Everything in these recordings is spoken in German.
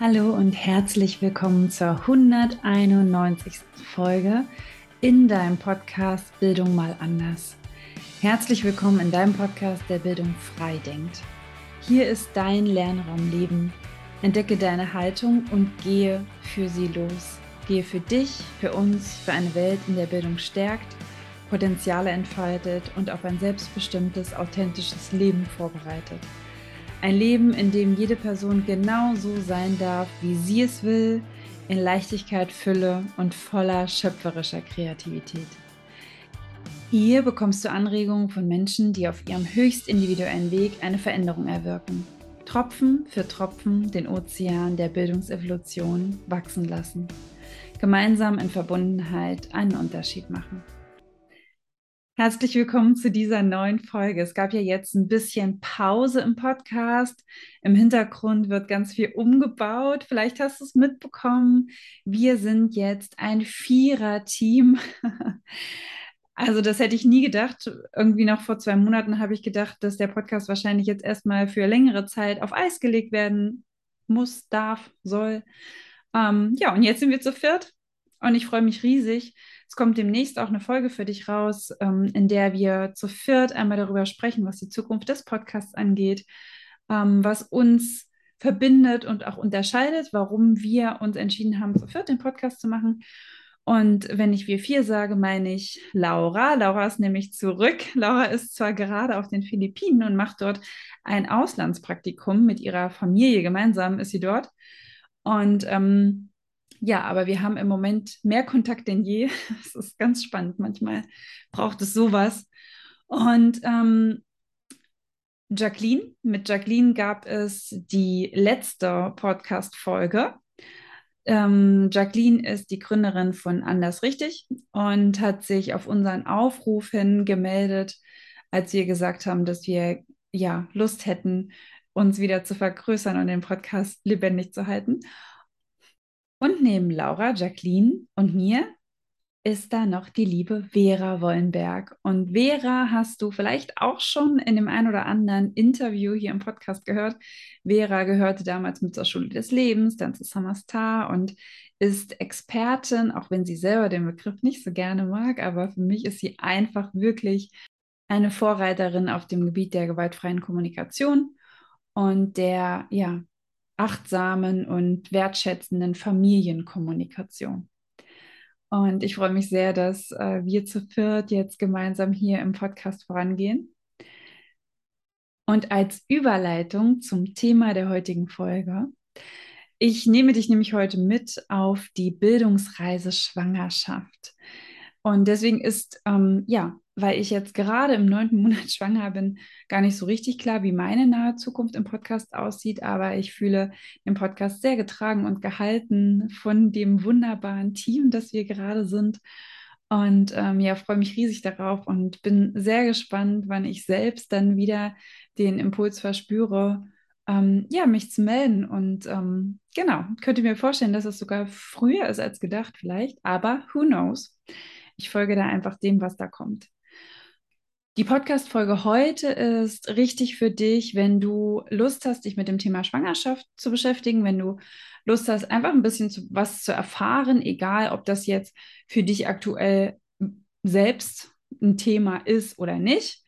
Hallo und herzlich willkommen zur 191. Folge in deinem Podcast Bildung mal anders. Herzlich willkommen in deinem Podcast, der Bildung frei denkt. Hier ist dein Lernraum Leben. Entdecke deine Haltung und gehe für sie los. Gehe für dich, für uns, für eine Welt, in der Bildung stärkt, Potenziale entfaltet und auf ein selbstbestimmtes, authentisches Leben vorbereitet. Ein Leben, in dem jede Person genau so sein darf, wie sie es will, in Leichtigkeit, Fülle und voller schöpferischer Kreativität. Hier bekommst du Anregungen von Menschen, die auf ihrem höchst individuellen Weg eine Veränderung erwirken. Tropfen für Tropfen den Ozean der Bildungsevolution wachsen lassen. Gemeinsam in Verbundenheit einen Unterschied machen. Herzlich willkommen zu dieser neuen Folge. Es gab ja jetzt ein bisschen Pause im Podcast. Im Hintergrund wird ganz viel umgebaut. Vielleicht hast du es mitbekommen. Wir sind jetzt ein Vierer-Team. Also das hätte ich nie gedacht. Irgendwie noch vor zwei Monaten habe ich gedacht, dass der Podcast wahrscheinlich jetzt erstmal für längere Zeit auf Eis gelegt werden muss, darf, soll. Ähm, ja, und jetzt sind wir zu viert und ich freue mich riesig. Es kommt demnächst auch eine Folge für dich raus, ähm, in der wir zu viert einmal darüber sprechen, was die Zukunft des Podcasts angeht, ähm, was uns verbindet und auch unterscheidet, warum wir uns entschieden haben, zu viert den Podcast zu machen. Und wenn ich wir vier sage, meine ich Laura. Laura ist nämlich zurück. Laura ist zwar gerade auf den Philippinen und macht dort ein Auslandspraktikum mit ihrer Familie. Gemeinsam ist sie dort. Und ähm, ja, aber wir haben im Moment mehr Kontakt denn je. Es ist ganz spannend. Manchmal braucht es sowas. Und ähm, Jacqueline, mit Jacqueline gab es die letzte Podcast-Folge. Ähm, Jacqueline ist die Gründerin von Anders Richtig und hat sich auf unseren Aufruf hin gemeldet, als wir gesagt haben, dass wir ja Lust hätten, uns wieder zu vergrößern und den Podcast lebendig zu halten. Und neben Laura, Jacqueline und mir ist da noch die liebe Vera Wollenberg. Und Vera hast du vielleicht auch schon in dem ein oder anderen Interview hier im Podcast gehört. Vera gehörte damals mit zur Schule des Lebens, dann zu Summer Star und ist Expertin, auch wenn sie selber den Begriff nicht so gerne mag, aber für mich ist sie einfach wirklich eine Vorreiterin auf dem Gebiet der gewaltfreien Kommunikation und der ja, achtsamen und wertschätzenden Familienkommunikation. Und ich freue mich sehr, dass äh, wir zu viert jetzt gemeinsam hier im Podcast vorangehen. Und als Überleitung zum Thema der heutigen Folge, ich nehme dich nämlich heute mit auf die Bildungsreise Schwangerschaft. Und deswegen ist, ähm, ja, weil ich jetzt gerade im neunten Monat schwanger bin, gar nicht so richtig klar, wie meine nahe Zukunft im Podcast aussieht. Aber ich fühle den Podcast sehr getragen und gehalten von dem wunderbaren Team, das wir gerade sind. Und ähm, ja, freue mich riesig darauf und bin sehr gespannt, wann ich selbst dann wieder den Impuls verspüre, ähm, ja, mich zu melden. Und ähm, genau, könnte mir vorstellen, dass es sogar früher ist als gedacht, vielleicht, aber who knows? Ich folge da einfach dem, was da kommt. Die Podcast-Folge heute ist richtig für dich, wenn du Lust hast, dich mit dem Thema Schwangerschaft zu beschäftigen, wenn du Lust hast, einfach ein bisschen zu, was zu erfahren, egal ob das jetzt für dich aktuell selbst ein Thema ist oder nicht.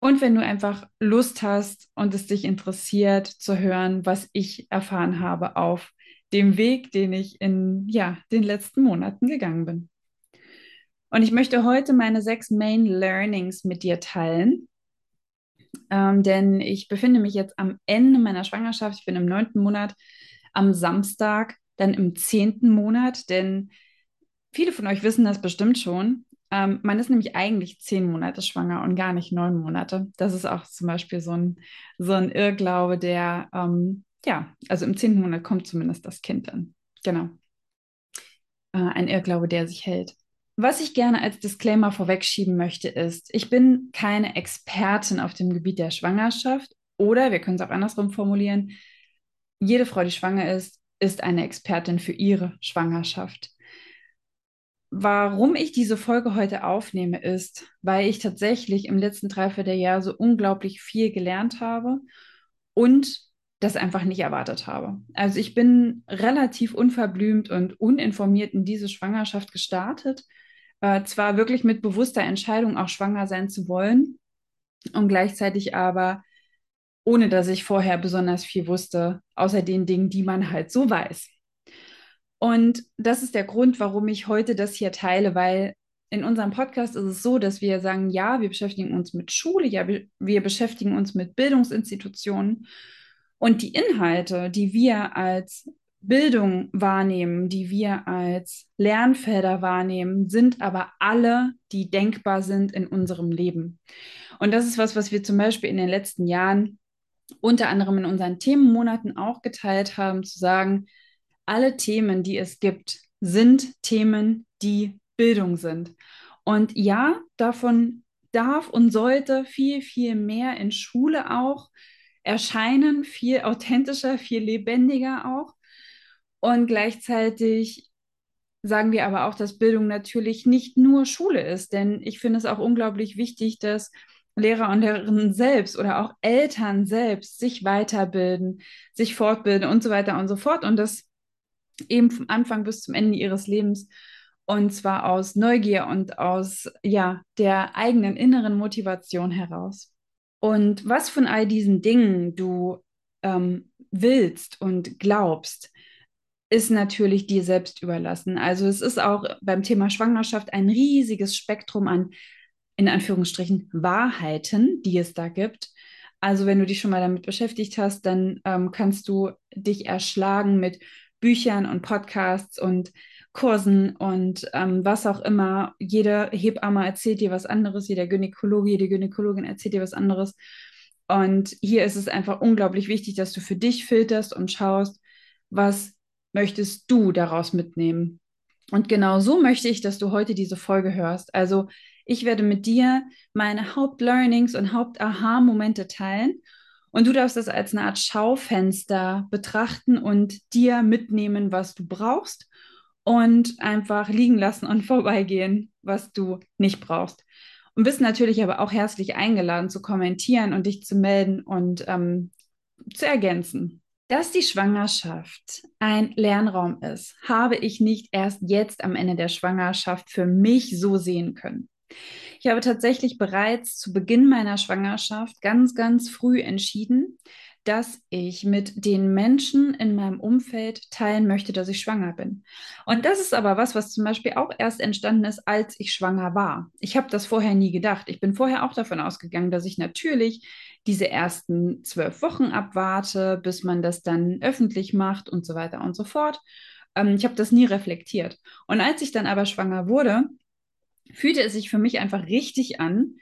Und wenn du einfach Lust hast und es dich interessiert zu hören, was ich erfahren habe auf dem Weg, den ich in ja, den letzten Monaten gegangen bin. Und ich möchte heute meine sechs Main Learnings mit dir teilen. Ähm, denn ich befinde mich jetzt am Ende meiner Schwangerschaft. Ich bin im neunten Monat am Samstag, dann im zehnten Monat. Denn viele von euch wissen das bestimmt schon. Ähm, man ist nämlich eigentlich zehn Monate schwanger und gar nicht neun Monate. Das ist auch zum Beispiel so ein, so ein Irrglaube, der, ähm, ja, also im zehnten Monat kommt zumindest das Kind dann. Genau. Äh, ein Irrglaube, der sich hält. Was ich gerne als Disclaimer vorwegschieben möchte, ist, ich bin keine Expertin auf dem Gebiet der Schwangerschaft oder wir können es auch andersrum formulieren, jede Frau, die schwanger ist, ist eine Expertin für ihre Schwangerschaft. Warum ich diese Folge heute aufnehme, ist, weil ich tatsächlich im letzten Dreivierteljahr so unglaublich viel gelernt habe und das einfach nicht erwartet habe. Also ich bin relativ unverblümt und uninformiert in diese Schwangerschaft gestartet. Äh, zwar wirklich mit bewusster Entscheidung, auch schwanger sein zu wollen und gleichzeitig aber ohne dass ich vorher besonders viel wusste, außer den Dingen, die man halt so weiß. Und das ist der Grund, warum ich heute das hier teile, weil in unserem Podcast ist es so, dass wir sagen, ja, wir beschäftigen uns mit Schule, ja, wir beschäftigen uns mit Bildungsinstitutionen und die Inhalte, die wir als Bildung wahrnehmen, die wir als Lernfelder wahrnehmen, sind aber alle, die denkbar sind in unserem Leben. Und das ist was, was wir zum Beispiel in den letzten Jahren unter anderem in unseren Themenmonaten auch geteilt haben, zu sagen, alle Themen, die es gibt, sind Themen, die Bildung sind. Und ja, davon darf und sollte viel, viel mehr in Schule auch erscheinen, viel authentischer, viel lebendiger auch. Und gleichzeitig sagen wir aber auch, dass Bildung natürlich nicht nur Schule ist, denn ich finde es auch unglaublich wichtig, dass Lehrer und Lehrerinnen selbst oder auch Eltern selbst sich weiterbilden, sich fortbilden und so weiter und so fort. Und das eben vom Anfang bis zum Ende ihres Lebens. Und zwar aus Neugier und aus ja, der eigenen inneren Motivation heraus. Und was von all diesen Dingen du ähm, willst und glaubst, ist natürlich dir selbst überlassen. Also es ist auch beim Thema Schwangerschaft ein riesiges Spektrum an in Anführungsstrichen Wahrheiten, die es da gibt. Also wenn du dich schon mal damit beschäftigt hast, dann ähm, kannst du dich erschlagen mit Büchern und Podcasts und Kursen und ähm, was auch immer. Jede Hebamme erzählt dir was anderes, jeder Gynäkologe, jede Gynäkologin erzählt dir was anderes. Und hier ist es einfach unglaublich wichtig, dass du für dich filterst und schaust, was möchtest du daraus mitnehmen. Und genau so möchte ich, dass du heute diese Folge hörst. Also ich werde mit dir meine Hauptlearnings und Haupt-Aha-Momente teilen. Und du darfst das als eine Art Schaufenster betrachten und dir mitnehmen, was du brauchst und einfach liegen lassen und vorbeigehen, was du nicht brauchst. Und bist natürlich aber auch herzlich eingeladen zu kommentieren und dich zu melden und ähm, zu ergänzen. Dass die Schwangerschaft ein Lernraum ist, habe ich nicht erst jetzt am Ende der Schwangerschaft für mich so sehen können. Ich habe tatsächlich bereits zu Beginn meiner Schwangerschaft ganz, ganz früh entschieden, dass ich mit den Menschen in meinem Umfeld teilen möchte, dass ich schwanger bin. Und das ist aber was, was zum Beispiel auch erst entstanden ist, als ich schwanger war. Ich habe das vorher nie gedacht. Ich bin vorher auch davon ausgegangen, dass ich natürlich diese ersten zwölf Wochen abwarte, bis man das dann öffentlich macht und so weiter und so fort. Ähm, ich habe das nie reflektiert. Und als ich dann aber schwanger wurde, fühlte es sich für mich einfach richtig an,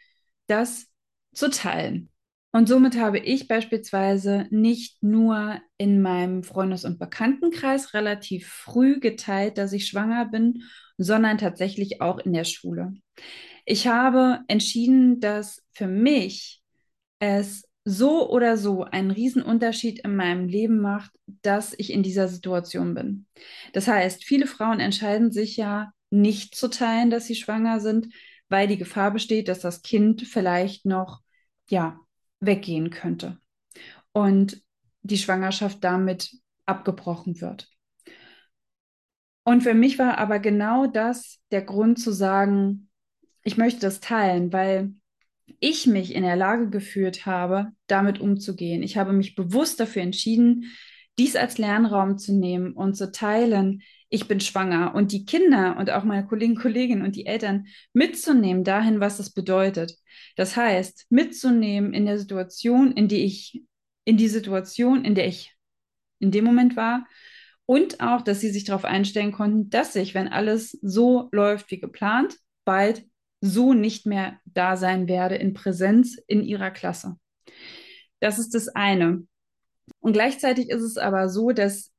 das zu teilen. Und somit habe ich beispielsweise nicht nur in meinem Freundes- und Bekanntenkreis relativ früh geteilt, dass ich schwanger bin, sondern tatsächlich auch in der Schule. Ich habe entschieden, dass für mich es so oder so einen Riesenunterschied in meinem Leben macht, dass ich in dieser Situation bin. Das heißt, viele Frauen entscheiden sich ja nicht zu teilen, dass sie schwanger sind, weil die Gefahr besteht, dass das Kind vielleicht noch ja, weggehen könnte und die Schwangerschaft damit abgebrochen wird. Und für mich war aber genau das der Grund zu sagen, ich möchte das teilen, weil ich mich in der Lage gefühlt habe, damit umzugehen. Ich habe mich bewusst dafür entschieden, dies als Lernraum zu nehmen und zu teilen, ich bin schwanger und die Kinder und auch meine Kollegen, Kolleginnen und die Eltern mitzunehmen dahin, was das bedeutet. Das heißt, mitzunehmen in der Situation, in die ich, in die Situation, in der ich in dem Moment war und auch, dass sie sich darauf einstellen konnten, dass ich, wenn alles so läuft wie geplant, bald so nicht mehr da sein werde in Präsenz in ihrer Klasse. Das ist das eine. Und gleichzeitig ist es aber so, dass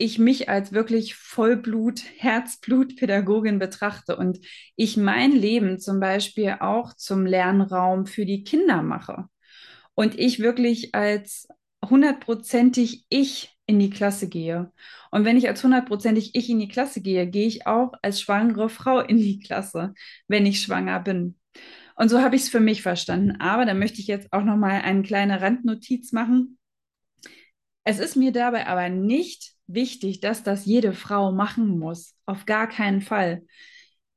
ich mich als wirklich Vollblut, Herzblut-Pädagogin betrachte und ich mein Leben zum Beispiel auch zum Lernraum für die Kinder mache und ich wirklich als hundertprozentig ich in die Klasse gehe. Und wenn ich als hundertprozentig ich in die Klasse gehe, gehe ich auch als schwangere Frau in die Klasse, wenn ich schwanger bin. Und so habe ich es für mich verstanden. Aber da möchte ich jetzt auch noch mal eine kleine Randnotiz machen Es ist mir dabei aber nicht wichtig, dass das jede Frau machen muss. Auf gar keinen Fall.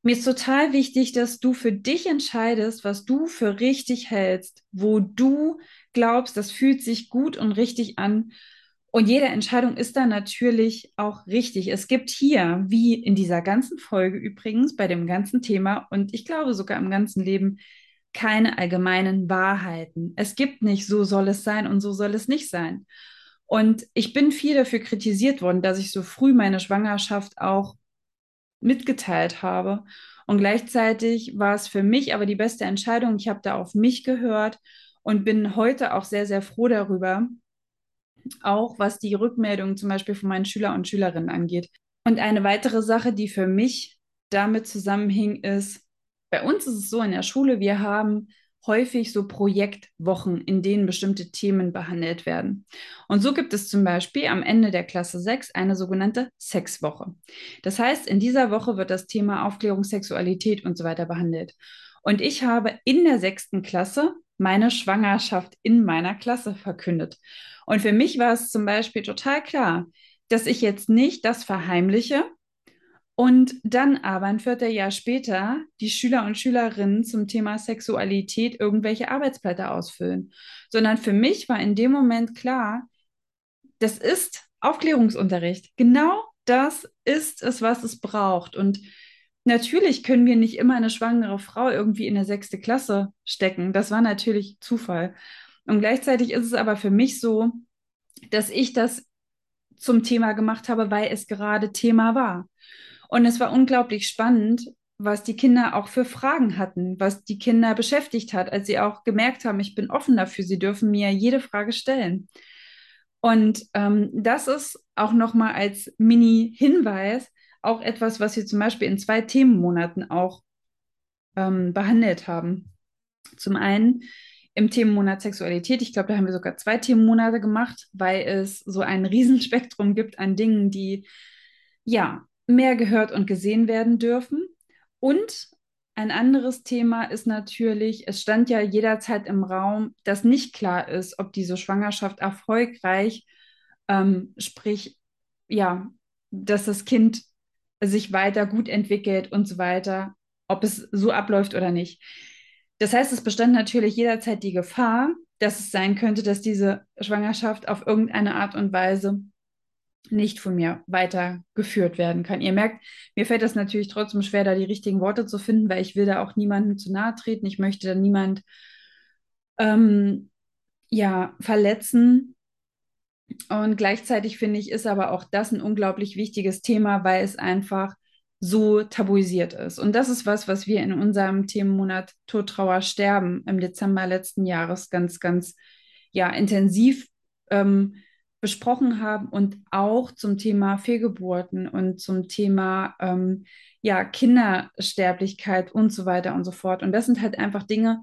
Mir ist total wichtig, dass du für dich entscheidest, was du für richtig hältst, wo du glaubst, das fühlt sich gut und richtig an. Und jede Entscheidung ist dann natürlich auch richtig. Es gibt hier, wie in dieser ganzen Folge übrigens, bei dem ganzen Thema und ich glaube sogar im ganzen Leben, keine allgemeinen Wahrheiten. Es gibt nicht, so soll es sein und so soll es nicht sein. Und ich bin viel dafür kritisiert worden, dass ich so früh meine Schwangerschaft auch mitgeteilt habe. Und gleichzeitig war es für mich aber die beste Entscheidung. Ich habe da auf mich gehört und bin heute auch sehr, sehr froh darüber, auch was die Rückmeldung zum Beispiel von meinen Schüler und Schülerinnen angeht. Und eine weitere Sache, die für mich damit zusammenhing, ist, bei uns ist es so in der Schule, wir haben häufig so Projektwochen, in denen bestimmte Themen behandelt werden. Und so gibt es zum Beispiel am Ende der Klasse 6 eine sogenannte Sexwoche. Das heißt, in dieser Woche wird das Thema Aufklärung, Sexualität und so weiter behandelt. Und ich habe in der sechsten Klasse meine Schwangerschaft in meiner Klasse verkündet. Und für mich war es zum Beispiel total klar, dass ich jetzt nicht das verheimliche, und dann aber ein Vierteljahr später die Schüler und Schülerinnen zum Thema Sexualität irgendwelche Arbeitsblätter ausfüllen, sondern für mich war in dem Moment klar, das ist Aufklärungsunterricht. Genau das ist es, was es braucht. Und natürlich können wir nicht immer eine schwangere Frau irgendwie in der sechste Klasse stecken. Das war natürlich Zufall. Und gleichzeitig ist es aber für mich so, dass ich das zum Thema gemacht habe, weil es gerade Thema war. Und es war unglaublich spannend, was die Kinder auch für Fragen hatten, was die Kinder beschäftigt hat, als sie auch gemerkt haben, ich bin offen dafür, sie dürfen mir jede Frage stellen. Und ähm, das ist auch nochmal als Mini-Hinweis auch etwas, was wir zum Beispiel in zwei Themenmonaten auch ähm, behandelt haben. Zum einen im Themenmonat Sexualität. Ich glaube, da haben wir sogar zwei Themenmonate gemacht, weil es so ein Riesenspektrum gibt an Dingen, die ja mehr gehört und gesehen werden dürfen. Und ein anderes Thema ist natürlich, es stand ja jederzeit im Raum, dass nicht klar ist, ob diese Schwangerschaft erfolgreich, ähm, sprich, ja, dass das Kind sich weiter gut entwickelt und so weiter, ob es so abläuft oder nicht. Das heißt, es bestand natürlich jederzeit die Gefahr, dass es sein könnte, dass diese Schwangerschaft auf irgendeine Art und Weise nicht von mir weitergeführt werden kann. Ihr merkt, mir fällt es natürlich trotzdem schwer, da die richtigen Worte zu finden, weil ich will da auch niemandem zu nahe treten. Ich möchte da niemand ähm, ja, verletzen. Und gleichzeitig finde ich, ist aber auch das ein unglaublich wichtiges Thema, weil es einfach so tabuisiert ist. Und das ist was, was wir in unserem Themenmonat Tod, Trauer, Sterben im Dezember letzten Jahres ganz, ganz ja, intensiv ähm, besprochen haben und auch zum Thema Fehlgeburten und zum Thema ähm, ja, Kindersterblichkeit und so weiter und so fort. Und das sind halt einfach Dinge,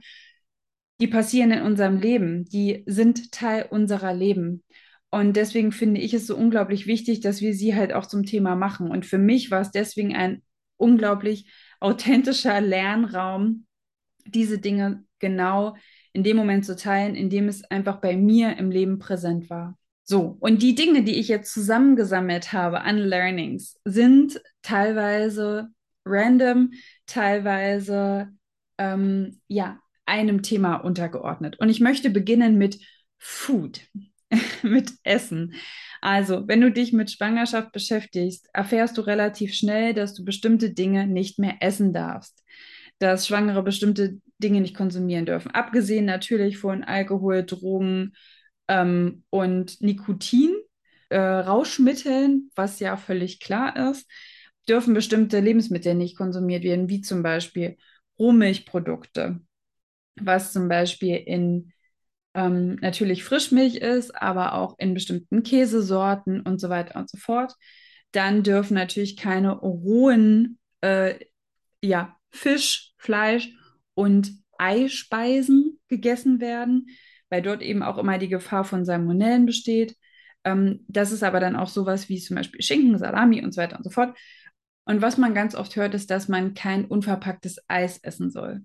die passieren in unserem Leben, die sind Teil unserer Leben. Und deswegen finde ich es so unglaublich wichtig, dass wir sie halt auch zum Thema machen. Und für mich war es deswegen ein unglaublich authentischer Lernraum, diese Dinge genau in dem Moment zu teilen, in dem es einfach bei mir im Leben präsent war. So, und die Dinge, die ich jetzt zusammengesammelt habe an Learnings, sind teilweise random, teilweise ähm, ja, einem Thema untergeordnet. Und ich möchte beginnen mit Food, mit Essen. Also, wenn du dich mit Schwangerschaft beschäftigst, erfährst du relativ schnell, dass du bestimmte Dinge nicht mehr essen darfst, dass Schwangere bestimmte Dinge nicht konsumieren dürfen. Abgesehen natürlich von Alkohol, Drogen, ähm, und Nikotin, äh, Rauschmitteln, was ja völlig klar ist, dürfen bestimmte Lebensmittel nicht konsumiert werden, wie zum Beispiel Rohmilchprodukte, was zum Beispiel in ähm, natürlich Frischmilch ist, aber auch in bestimmten Käsesorten und so weiter und so fort. Dann dürfen natürlich keine rohen äh, ja, Fisch, Fleisch und Eispeisen gegessen werden weil dort eben auch immer die Gefahr von Salmonellen besteht. Ähm, das ist aber dann auch sowas wie zum Beispiel Schinken, Salami und so weiter und so fort. Und was man ganz oft hört, ist, dass man kein unverpacktes Eis essen soll.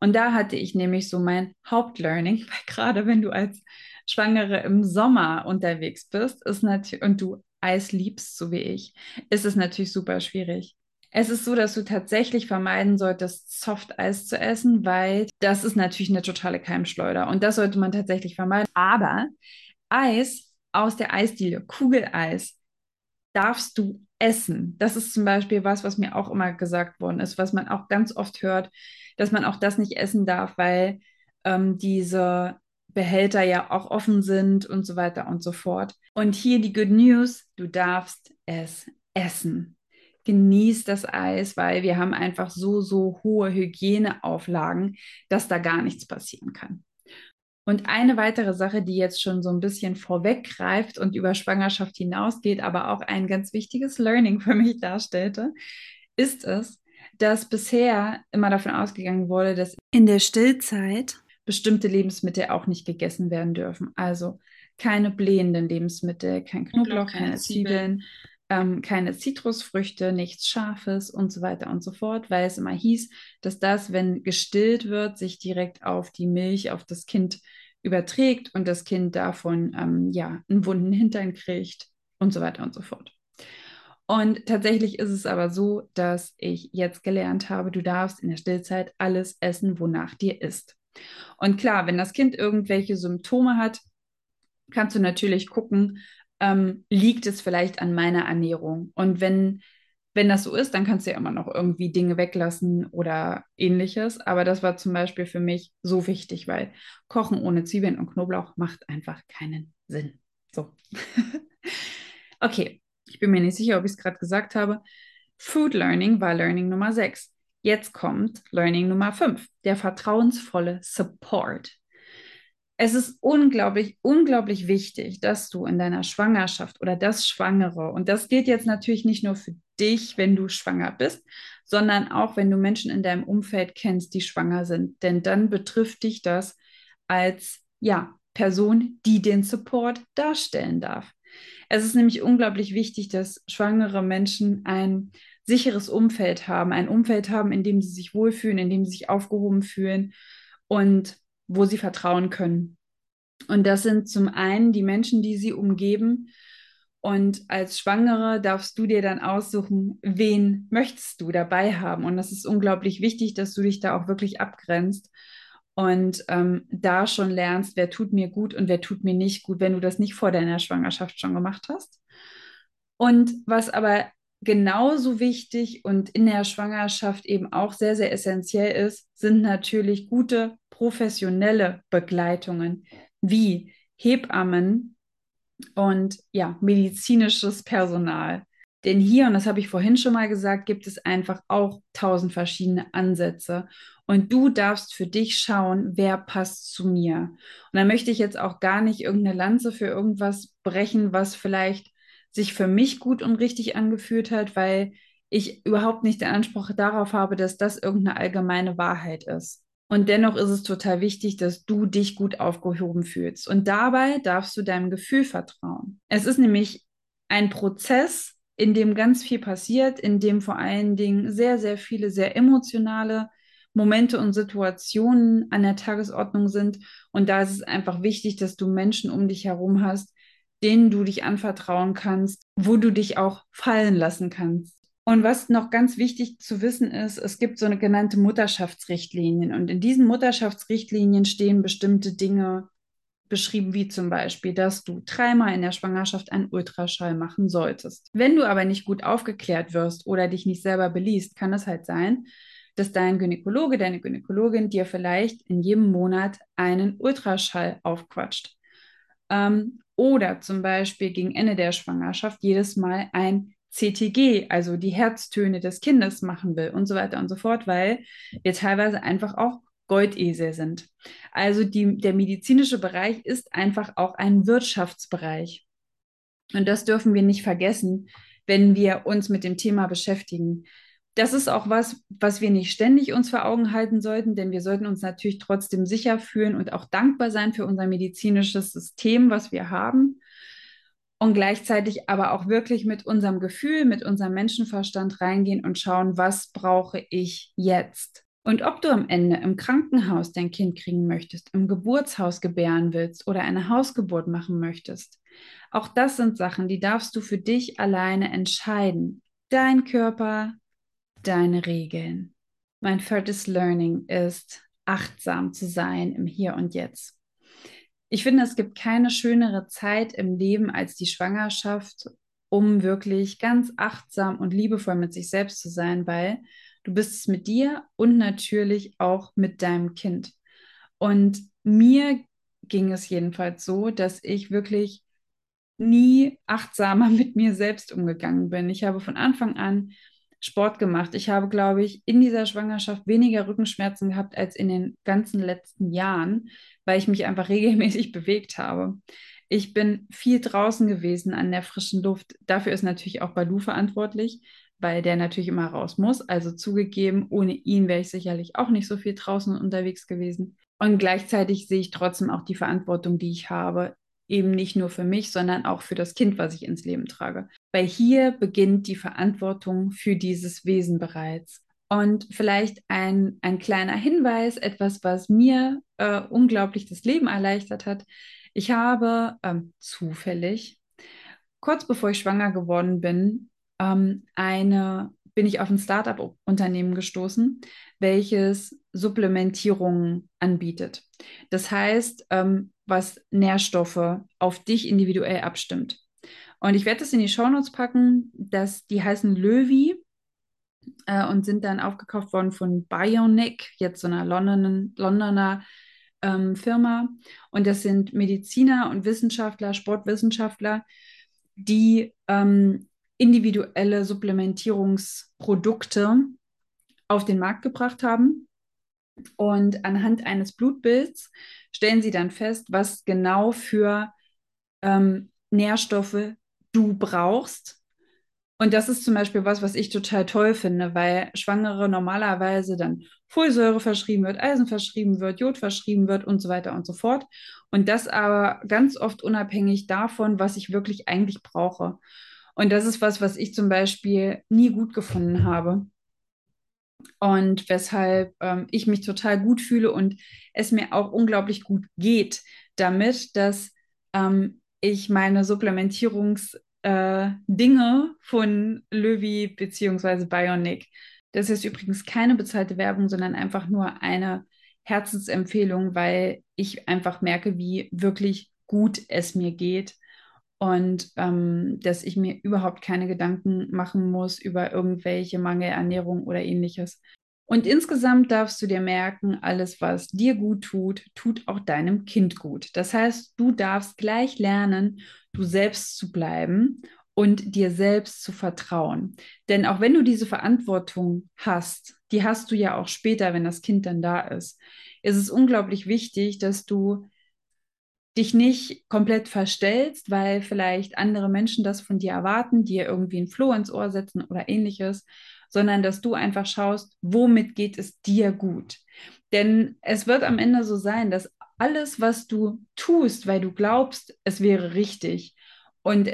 Und da hatte ich nämlich so mein Hauptlearning, weil gerade wenn du als Schwangere im Sommer unterwegs bist, ist und du Eis liebst, so wie ich, ist es natürlich super schwierig. Es ist so, dass du tatsächlich vermeiden solltest, Soft-Eis zu essen, weil das ist natürlich eine totale Keimschleuder und das sollte man tatsächlich vermeiden. Aber Eis aus der Eisdiele, Kugeleis, darfst du essen. Das ist zum Beispiel was, was mir auch immer gesagt worden ist, was man auch ganz oft hört, dass man auch das nicht essen darf, weil ähm, diese Behälter ja auch offen sind und so weiter und so fort. Und hier die Good News, du darfst es essen. Genieß das Eis, weil wir haben einfach so, so hohe Hygieneauflagen, dass da gar nichts passieren kann. Und eine weitere Sache, die jetzt schon so ein bisschen vorweggreift und über Schwangerschaft hinausgeht, aber auch ein ganz wichtiges Learning für mich darstellte, ist es, dass bisher immer davon ausgegangen wurde, dass in der Stillzeit bestimmte Lebensmittel auch nicht gegessen werden dürfen. Also keine blähenden Lebensmittel, kein Knoblauch, keine, keine Zwiebeln, ähm, keine Zitrusfrüchte, nichts Scharfes und so weiter und so fort, weil es immer hieß, dass das, wenn gestillt wird, sich direkt auf die Milch, auf das Kind überträgt und das Kind davon ähm, ja einen wunden Hintern kriegt und so weiter und so fort. Und tatsächlich ist es aber so, dass ich jetzt gelernt habe, du darfst in der Stillzeit alles essen, wonach dir ist. Und klar, wenn das Kind irgendwelche Symptome hat, kannst du natürlich gucken, ähm, liegt es vielleicht an meiner Ernährung? Und wenn, wenn das so ist, dann kannst du ja immer noch irgendwie Dinge weglassen oder ähnliches. Aber das war zum Beispiel für mich so wichtig, weil Kochen ohne Zwiebeln und Knoblauch macht einfach keinen Sinn. So. okay, ich bin mir nicht sicher, ob ich es gerade gesagt habe. Food Learning war Learning Nummer 6. Jetzt kommt Learning Nummer 5, der vertrauensvolle Support es ist unglaublich, unglaublich wichtig, dass du in deiner Schwangerschaft oder das Schwangere, und das gilt jetzt natürlich nicht nur für dich, wenn du schwanger bist, sondern auch, wenn du Menschen in deinem Umfeld kennst, die schwanger sind. Denn dann betrifft dich das als, ja, Person, die den Support darstellen darf. Es ist nämlich unglaublich wichtig, dass schwangere Menschen ein sicheres Umfeld haben, ein Umfeld haben, in dem sie sich wohlfühlen, in dem sie sich aufgehoben fühlen und wo sie vertrauen können. Und das sind zum einen die Menschen, die sie umgeben. Und als Schwangere darfst du dir dann aussuchen, wen möchtest du dabei haben. Und das ist unglaublich wichtig, dass du dich da auch wirklich abgrenzt und ähm, da schon lernst, wer tut mir gut und wer tut mir nicht gut, wenn du das nicht vor deiner Schwangerschaft schon gemacht hast. Und was aber genauso wichtig und in der Schwangerschaft eben auch sehr, sehr essentiell ist, sind natürlich gute professionelle Begleitungen wie Hebammen und ja, medizinisches Personal. Denn hier, und das habe ich vorhin schon mal gesagt, gibt es einfach auch tausend verschiedene Ansätze. Und du darfst für dich schauen, wer passt zu mir. Und da möchte ich jetzt auch gar nicht irgendeine Lanze für irgendwas brechen, was vielleicht sich für mich gut und richtig angefühlt hat, weil ich überhaupt nicht den Anspruch darauf habe, dass das irgendeine allgemeine Wahrheit ist. Und dennoch ist es total wichtig, dass du dich gut aufgehoben fühlst. Und dabei darfst du deinem Gefühl vertrauen. Es ist nämlich ein Prozess, in dem ganz viel passiert, in dem vor allen Dingen sehr, sehr viele sehr emotionale Momente und Situationen an der Tagesordnung sind. Und da ist es einfach wichtig, dass du Menschen um dich herum hast, denen du dich anvertrauen kannst, wo du dich auch fallen lassen kannst. Und was noch ganz wichtig zu wissen ist, es gibt so eine genannte Mutterschaftsrichtlinien. Und in diesen Mutterschaftsrichtlinien stehen bestimmte Dinge beschrieben, wie zum Beispiel, dass du dreimal in der Schwangerschaft einen Ultraschall machen solltest. Wenn du aber nicht gut aufgeklärt wirst oder dich nicht selber beliest, kann es halt sein, dass dein Gynäkologe, deine Gynäkologin dir vielleicht in jedem Monat einen Ultraschall aufquatscht. Ähm, oder zum Beispiel gegen Ende der Schwangerschaft jedes Mal ein CTG, also die Herztöne des Kindes machen will und so weiter und so fort, weil wir teilweise einfach auch Goldesel sind. Also die, der medizinische Bereich ist einfach auch ein Wirtschaftsbereich. Und das dürfen wir nicht vergessen, wenn wir uns mit dem Thema beschäftigen. Das ist auch was, was wir nicht ständig uns vor Augen halten sollten, denn wir sollten uns natürlich trotzdem sicher fühlen und auch dankbar sein für unser medizinisches System, was wir haben und gleichzeitig aber auch wirklich mit unserem Gefühl, mit unserem Menschenverstand reingehen und schauen, was brauche ich jetzt? Und ob du am Ende im Krankenhaus dein Kind kriegen möchtest, im Geburtshaus gebären willst oder eine Hausgeburt machen möchtest, auch das sind Sachen, die darfst du für dich alleine entscheiden. Dein Körper, deine Regeln. Mein viertes Learning ist, achtsam zu sein im Hier und Jetzt. Ich finde, es gibt keine schönere Zeit im Leben als die Schwangerschaft, um wirklich ganz achtsam und liebevoll mit sich selbst zu sein, weil du bist es mit dir und natürlich auch mit deinem Kind. Und mir ging es jedenfalls so, dass ich wirklich nie achtsamer mit mir selbst umgegangen bin. Ich habe von Anfang an Sport gemacht. Ich habe, glaube ich, in dieser Schwangerschaft weniger Rückenschmerzen gehabt als in den ganzen letzten Jahren, weil ich mich einfach regelmäßig bewegt habe. Ich bin viel draußen gewesen an der frischen Luft. Dafür ist natürlich auch Balu verantwortlich, weil der natürlich immer raus muss. Also zugegeben, ohne ihn wäre ich sicherlich auch nicht so viel draußen unterwegs gewesen. Und gleichzeitig sehe ich trotzdem auch die Verantwortung, die ich habe, eben nicht nur für mich, sondern auch für das Kind, was ich ins Leben trage. Weil hier beginnt die Verantwortung für dieses Wesen bereits. Und vielleicht ein, ein kleiner Hinweis, etwas, was mir äh, unglaublich das Leben erleichtert hat. Ich habe ähm, zufällig, kurz bevor ich schwanger geworden bin, ähm, eine, bin ich auf ein Startup-Unternehmen gestoßen, welches Supplementierungen anbietet. Das heißt, ähm, was Nährstoffe auf dich individuell abstimmt. Und ich werde das in die Shownotes packen, dass die heißen Löwy äh, und sind dann aufgekauft worden von Bionic, jetzt so einer Londoner, Londoner ähm, Firma. Und das sind Mediziner und Wissenschaftler, Sportwissenschaftler, die ähm, individuelle Supplementierungsprodukte auf den Markt gebracht haben. Und anhand eines Blutbilds stellen sie dann fest, was genau für ähm, Nährstoffe du brauchst. Und das ist zum Beispiel was, was ich total toll finde, weil Schwangere normalerweise dann Folsäure verschrieben wird, Eisen verschrieben wird, Jod verschrieben wird und so weiter und so fort. Und das aber ganz oft unabhängig davon, was ich wirklich eigentlich brauche. Und das ist was, was ich zum Beispiel nie gut gefunden habe. Und weshalb ähm, ich mich total gut fühle und es mir auch unglaublich gut geht damit, dass ähm, ich meine Supplementierungsdinge äh, von Löwy bzw. Bionic, das ist übrigens keine bezahlte Werbung, sondern einfach nur eine Herzensempfehlung, weil ich einfach merke, wie wirklich gut es mir geht und ähm, dass ich mir überhaupt keine Gedanken machen muss über irgendwelche Mangelernährung oder ähnliches. Und insgesamt darfst du dir merken, alles, was dir gut tut, tut auch deinem Kind gut. Das heißt, du darfst gleich lernen, du selbst zu bleiben und dir selbst zu vertrauen. Denn auch wenn du diese Verantwortung hast, die hast du ja auch später, wenn das Kind dann da ist, ist es unglaublich wichtig, dass du dich nicht komplett verstellst, weil vielleicht andere Menschen das von dir erwarten, dir irgendwie ein Floh ins Ohr setzen oder ähnliches, sondern dass du einfach schaust, womit geht es dir gut. Denn es wird am Ende so sein, dass alles, was du tust, weil du glaubst, es wäre richtig und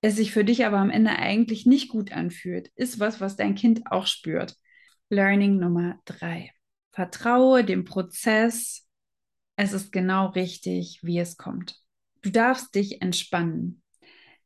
es sich für dich aber am Ende eigentlich nicht gut anfühlt, ist was, was dein Kind auch spürt. Learning Nummer drei. Vertraue dem Prozess es ist genau richtig, wie es kommt. Du darfst dich entspannen.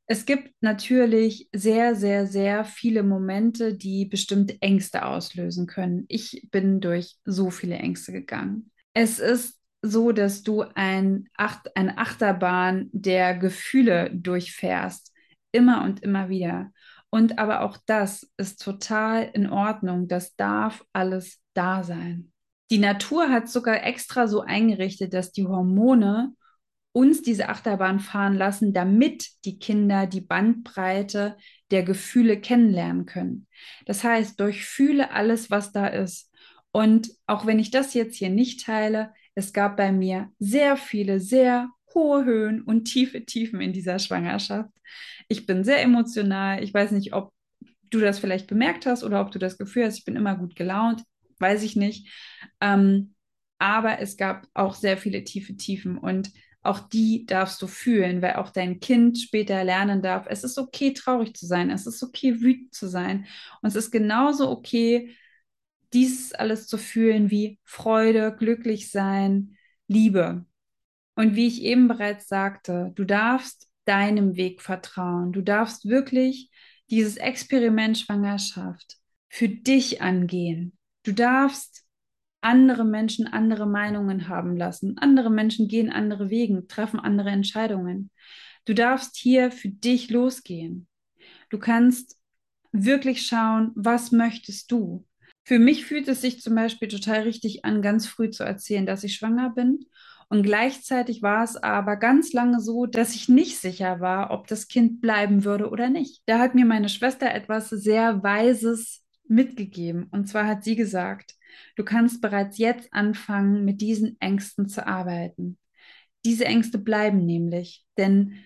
Es gibt natürlich sehr, sehr, sehr viele Momente, die bestimmte Ängste auslösen können. Ich bin durch so viele Ängste gegangen. Es ist so, dass du ein Acht, eine Achterbahn der Gefühle durchfährst, immer und immer wieder. Und aber auch das ist total in Ordnung. Das darf alles da sein. Die Natur hat sogar extra so eingerichtet, dass die Hormone uns diese Achterbahn fahren lassen, damit die Kinder die Bandbreite der Gefühle kennenlernen können. Das heißt, durchfühle alles, was da ist. Und auch wenn ich das jetzt hier nicht teile, es gab bei mir sehr viele, sehr hohe Höhen und tiefe Tiefen in dieser Schwangerschaft. Ich bin sehr emotional. Ich weiß nicht, ob du das vielleicht bemerkt hast oder ob du das Gefühl hast, ich bin immer gut gelaunt weiß ich nicht. Ähm, aber es gab auch sehr viele tiefe Tiefen und auch die darfst du fühlen, weil auch dein Kind später lernen darf, es ist okay, traurig zu sein, es ist okay, wütend zu sein und es ist genauso okay, dies alles zu fühlen wie Freude, glücklich sein, Liebe. Und wie ich eben bereits sagte, du darfst deinem Weg vertrauen. Du darfst wirklich dieses Experiment Schwangerschaft für dich angehen. Du darfst andere Menschen andere Meinungen haben lassen. Andere Menschen gehen andere Wege, treffen andere Entscheidungen. Du darfst hier für dich losgehen. Du kannst wirklich schauen, was möchtest du? Für mich fühlt es sich zum Beispiel total richtig an, ganz früh zu erzählen, dass ich schwanger bin. Und gleichzeitig war es aber ganz lange so, dass ich nicht sicher war, ob das Kind bleiben würde oder nicht. Da hat mir meine Schwester etwas sehr Weises mitgegeben. Und zwar hat sie gesagt, du kannst bereits jetzt anfangen, mit diesen Ängsten zu arbeiten. Diese Ängste bleiben nämlich, denn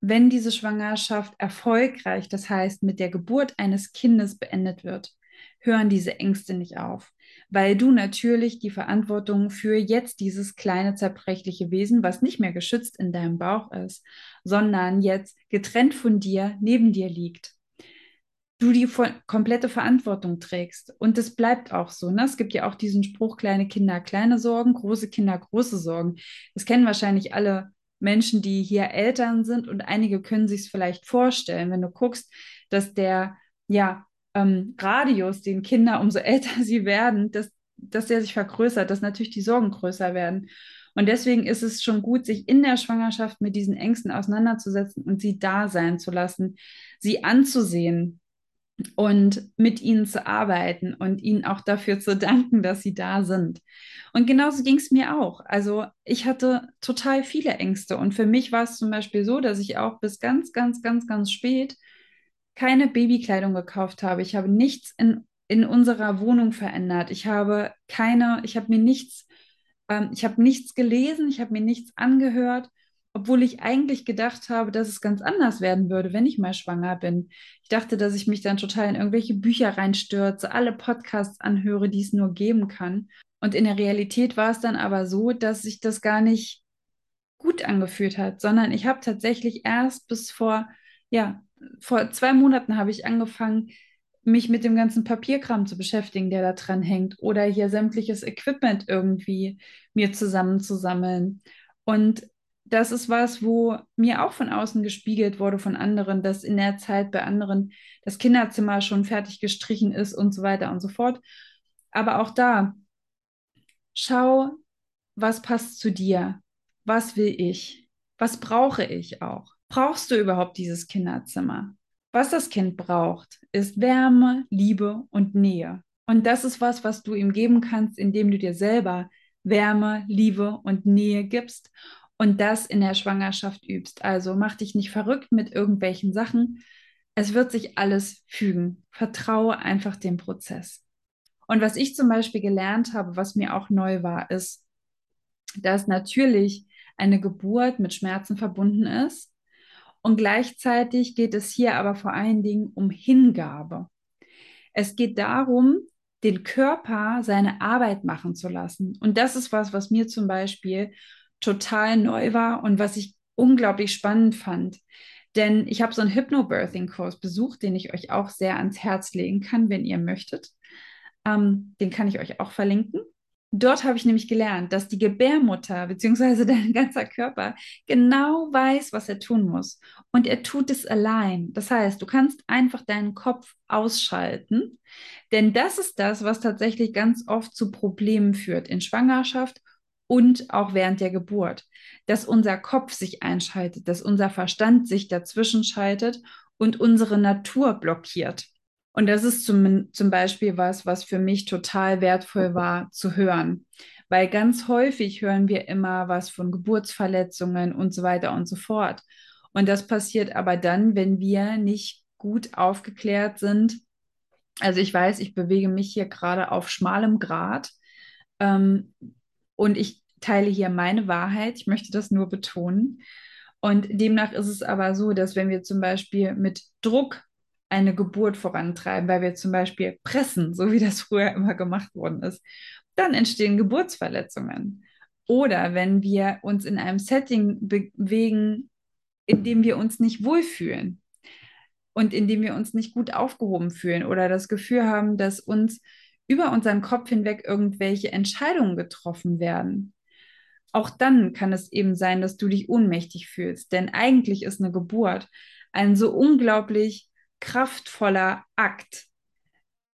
wenn diese Schwangerschaft erfolgreich, das heißt mit der Geburt eines Kindes beendet wird, hören diese Ängste nicht auf, weil du natürlich die Verantwortung für jetzt dieses kleine zerbrechliche Wesen, was nicht mehr geschützt in deinem Bauch ist, sondern jetzt getrennt von dir, neben dir liegt, du die komplette Verantwortung trägst. Und das bleibt auch so. Ne? Es gibt ja auch diesen Spruch, kleine Kinder, kleine Sorgen, große Kinder, große Sorgen. Das kennen wahrscheinlich alle Menschen, die hier Eltern sind und einige können sich es vielleicht vorstellen, wenn du guckst, dass der ja ähm, Radius, den Kinder, umso älter sie werden, dass, dass der sich vergrößert, dass natürlich die Sorgen größer werden. Und deswegen ist es schon gut, sich in der Schwangerschaft mit diesen Ängsten auseinanderzusetzen und sie da sein zu lassen, sie anzusehen, und mit ihnen zu arbeiten und ihnen auch dafür zu danken, dass sie da sind. Und genauso ging es mir auch. Also ich hatte total viele Ängste und für mich war es zum Beispiel so, dass ich auch bis ganz, ganz, ganz, ganz spät keine Babykleidung gekauft habe. Ich habe nichts in, in unserer Wohnung verändert. Ich habe keine, ich habe mir nichts, ähm, ich habe nichts gelesen, ich habe mir nichts angehört obwohl ich eigentlich gedacht habe, dass es ganz anders werden würde, wenn ich mal schwanger bin. Ich dachte, dass ich mich dann total in irgendwelche Bücher reinstürze, alle Podcasts anhöre, die es nur geben kann. Und in der Realität war es dann aber so, dass sich das gar nicht gut angefühlt hat, sondern ich habe tatsächlich erst bis vor, ja, vor zwei Monaten habe ich angefangen, mich mit dem ganzen Papierkram zu beschäftigen, der da dran hängt, oder hier sämtliches Equipment irgendwie mir zusammenzusammeln. Und das ist was, wo mir auch von außen gespiegelt wurde von anderen, dass in der Zeit bei anderen das Kinderzimmer schon fertig gestrichen ist und so weiter und so fort. Aber auch da, schau, was passt zu dir? Was will ich? Was brauche ich auch? Brauchst du überhaupt dieses Kinderzimmer? Was das Kind braucht, ist Wärme, Liebe und Nähe. Und das ist was, was du ihm geben kannst, indem du dir selber Wärme, Liebe und Nähe gibst und das in der Schwangerschaft übst. Also mach dich nicht verrückt mit irgendwelchen Sachen. Es wird sich alles fügen. Vertraue einfach dem Prozess. Und was ich zum Beispiel gelernt habe, was mir auch neu war, ist, dass natürlich eine Geburt mit Schmerzen verbunden ist. Und gleichzeitig geht es hier aber vor allen Dingen um Hingabe. Es geht darum, den Körper seine Arbeit machen zu lassen. Und das ist was, was mir zum Beispiel total neu war und was ich unglaublich spannend fand. Denn ich habe so einen Hypnobirthing-Kurs besucht, den ich euch auch sehr ans Herz legen kann, wenn ihr möchtet. Ähm, den kann ich euch auch verlinken. Dort habe ich nämlich gelernt, dass die Gebärmutter bzw. dein ganzer Körper genau weiß, was er tun muss. Und er tut es allein. Das heißt, du kannst einfach deinen Kopf ausschalten, denn das ist das, was tatsächlich ganz oft zu Problemen führt in Schwangerschaft und auch während der Geburt, dass unser Kopf sich einschaltet, dass unser Verstand sich dazwischen schaltet und unsere Natur blockiert. Und das ist zum, zum Beispiel was, was für mich total wertvoll war zu hören. Weil ganz häufig hören wir immer was von Geburtsverletzungen und so weiter und so fort. Und das passiert aber dann, wenn wir nicht gut aufgeklärt sind. Also ich weiß, ich bewege mich hier gerade auf schmalem Grat. Ähm, und ich teile hier meine Wahrheit. Ich möchte das nur betonen. Und demnach ist es aber so, dass wenn wir zum Beispiel mit Druck eine Geburt vorantreiben, weil wir zum Beispiel pressen, so wie das früher immer gemacht worden ist, dann entstehen Geburtsverletzungen. Oder wenn wir uns in einem Setting bewegen, in dem wir uns nicht wohlfühlen und in dem wir uns nicht gut aufgehoben fühlen oder das Gefühl haben, dass uns über unseren Kopf hinweg irgendwelche Entscheidungen getroffen werden, auch dann kann es eben sein, dass du dich ohnmächtig fühlst. Denn eigentlich ist eine Geburt ein so unglaublich kraftvoller Akt,